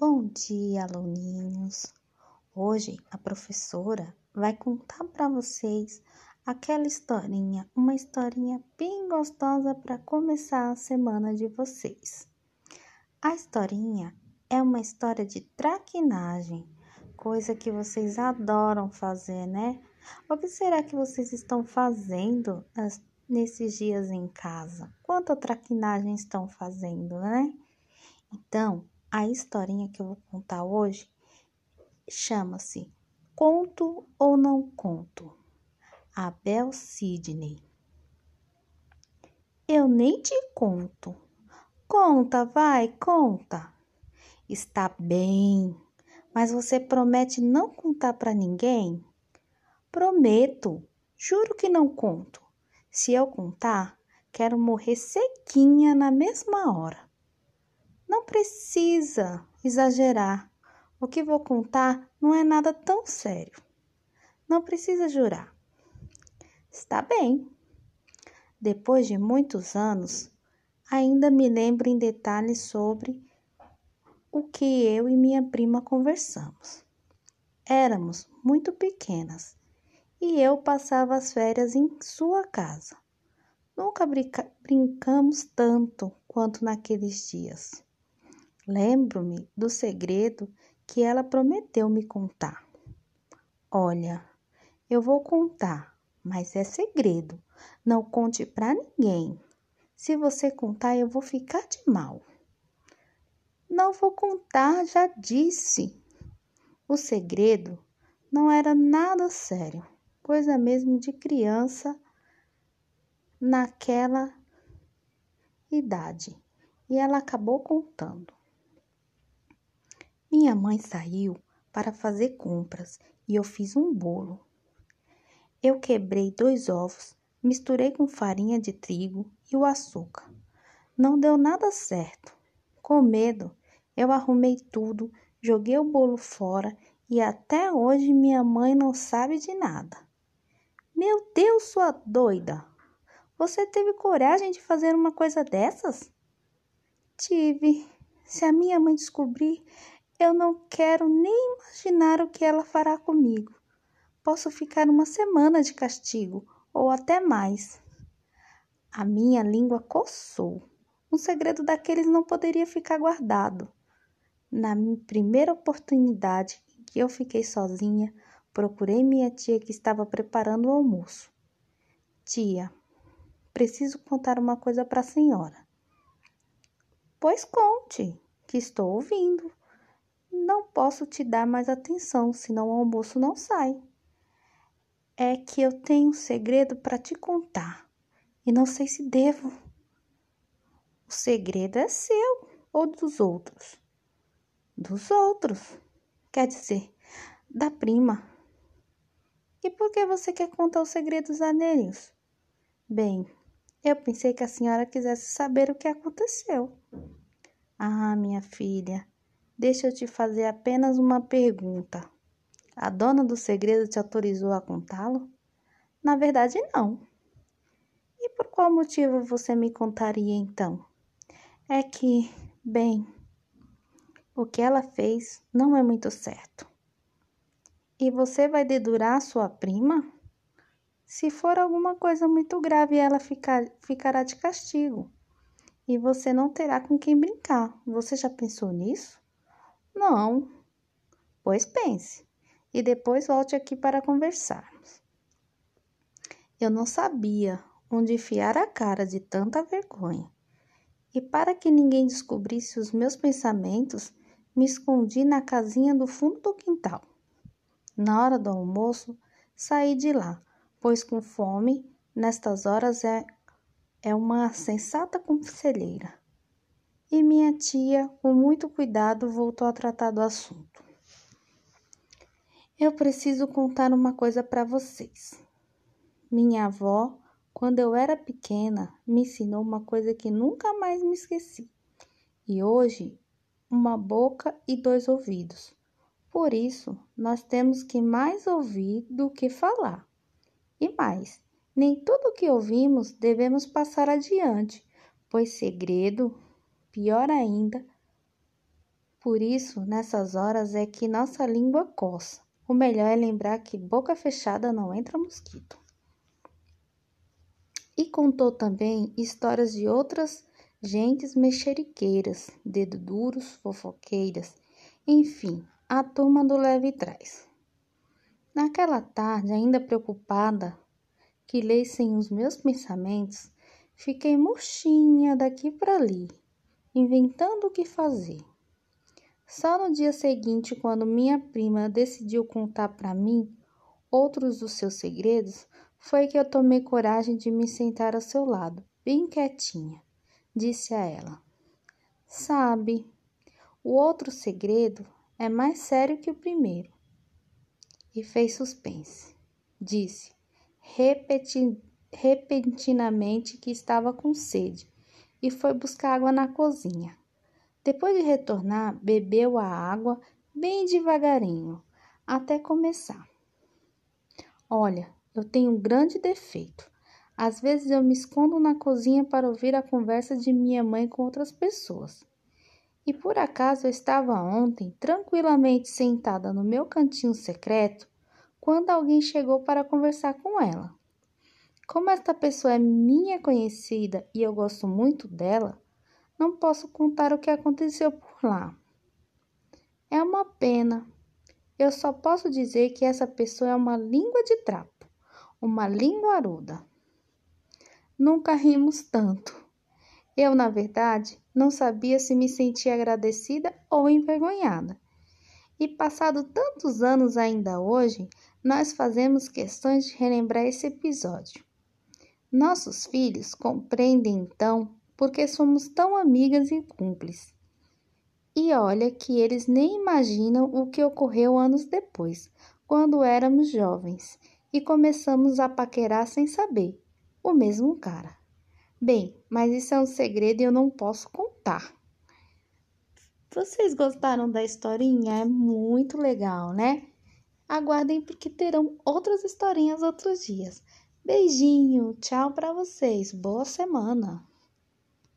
Bom dia, aluninhos! Hoje a professora vai contar para vocês aquela historinha, uma historinha bem gostosa para começar a semana de vocês. A historinha é uma história de traquinagem, coisa que vocês adoram fazer, né? O que será que vocês estão fazendo nesses dias em casa? Quanta traquinagem estão fazendo, né? Então, a historinha que eu vou contar hoje chama-se Conto ou Não Conto? Abel Sidney. Eu nem te conto. Conta, vai, conta. Está bem, mas você promete não contar para ninguém? Prometo, juro que não conto. Se eu contar, quero morrer sequinha na mesma hora. Não precisa exagerar. O que vou contar não é nada tão sério. Não precisa jurar. Está bem. Depois de muitos anos, ainda me lembro em detalhes sobre o que eu e minha prima conversamos. Éramos muito pequenas e eu passava as férias em sua casa. Nunca brinca brincamos tanto quanto naqueles dias. Lembro-me do segredo que ela prometeu me contar. Olha, eu vou contar, mas é segredo. Não conte para ninguém. Se você contar, eu vou ficar de mal. Não vou contar, já disse. O segredo não era nada sério, coisa mesmo de criança naquela idade. E ela acabou contando. Minha mãe saiu para fazer compras e eu fiz um bolo. Eu quebrei dois ovos, misturei com farinha de trigo e o açúcar. Não deu nada certo. Com medo, eu arrumei tudo, joguei o bolo fora e até hoje minha mãe não sabe de nada. Meu Deus, sua doida! Você teve coragem de fazer uma coisa dessas? Tive. Se a minha mãe descobrir, eu não quero nem imaginar o que ela fará comigo. Posso ficar uma semana de castigo, ou até mais. A minha língua coçou. Um segredo daqueles não poderia ficar guardado. Na primeira oportunidade em que eu fiquei sozinha, procurei minha tia que estava preparando o almoço. Tia, preciso contar uma coisa para a senhora. Pois conte, que estou ouvindo. Posso te dar mais atenção, senão o almoço não sai. É que eu tenho um segredo para te contar e não sei se devo. O segredo é seu ou dos outros? Dos outros, quer dizer, da prima. E por que você quer contar os segredos alheios? Bem, eu pensei que a senhora quisesse saber o que aconteceu. Ah, minha filha, Deixa eu te fazer apenas uma pergunta. A dona do segredo te autorizou a contá-lo? Na verdade, não. E por qual motivo você me contaria então? É que, bem, o que ela fez não é muito certo. E você vai dedurar sua prima? Se for alguma coisa muito grave, ela ficar, ficará de castigo. E você não terá com quem brincar. Você já pensou nisso? Não. Pois pense, e depois volte aqui para conversarmos. Eu não sabia onde enfiar a cara de tanta vergonha. E para que ninguém descobrisse os meus pensamentos, me escondi na casinha do fundo do quintal. Na hora do almoço, saí de lá, pois com fome, nestas horas é, é uma sensata conselheira e minha tia, com muito cuidado, voltou a tratar do assunto. Eu preciso contar uma coisa para vocês. Minha avó, quando eu era pequena, me ensinou uma coisa que nunca mais me esqueci. E hoje, uma boca e dois ouvidos. Por isso, nós temos que mais ouvir do que falar. E mais, nem tudo que ouvimos devemos passar adiante, pois segredo Pior ainda, Por isso, nessas horas é que nossa língua coça. O melhor é lembrar que boca fechada não entra mosquito. E contou também histórias de outras gentes mexeriqueiras, dedo duros, fofoqueiras, enfim, a turma do leve trás. Naquela tarde, ainda preocupada que lessem os meus pensamentos, fiquei murchinha daqui para ali, inventando o que fazer. Só no dia seguinte, quando minha prima decidiu contar para mim outros dos seus segredos, foi que eu tomei coragem de me sentar ao seu lado, bem quietinha. Disse a ela: Sabe, o outro segredo é mais sério que o primeiro. E fez suspense. Disse repeti repentinamente que estava com sede e foi buscar água na cozinha. Depois de retornar, bebeu a água bem devagarinho, até começar. Olha, eu tenho um grande defeito. Às vezes eu me escondo na cozinha para ouvir a conversa de minha mãe com outras pessoas. E por acaso eu estava ontem tranquilamente sentada no meu cantinho secreto quando alguém chegou para conversar com ela. Como esta pessoa é minha conhecida e eu gosto muito dela, não posso contar o que aconteceu por lá. É uma pena. Eu só posso dizer que essa pessoa é uma língua de trapo, uma linguaruda. Nunca rimos tanto. Eu, na verdade, não sabia se me sentia agradecida ou envergonhada. E passado tantos anos ainda hoje, nós fazemos questões de relembrar esse episódio. Nossos filhos compreendem então porque somos tão amigas e cúmplices. E olha que eles nem imaginam o que ocorreu anos depois, quando éramos jovens e começamos a paquerar sem saber, o mesmo cara. Bem, mas isso é um segredo e eu não posso contar. Vocês gostaram da historinha? É muito legal, né? Aguardem porque terão outras historinhas outros dias. Beijinho, tchau para vocês. Boa semana.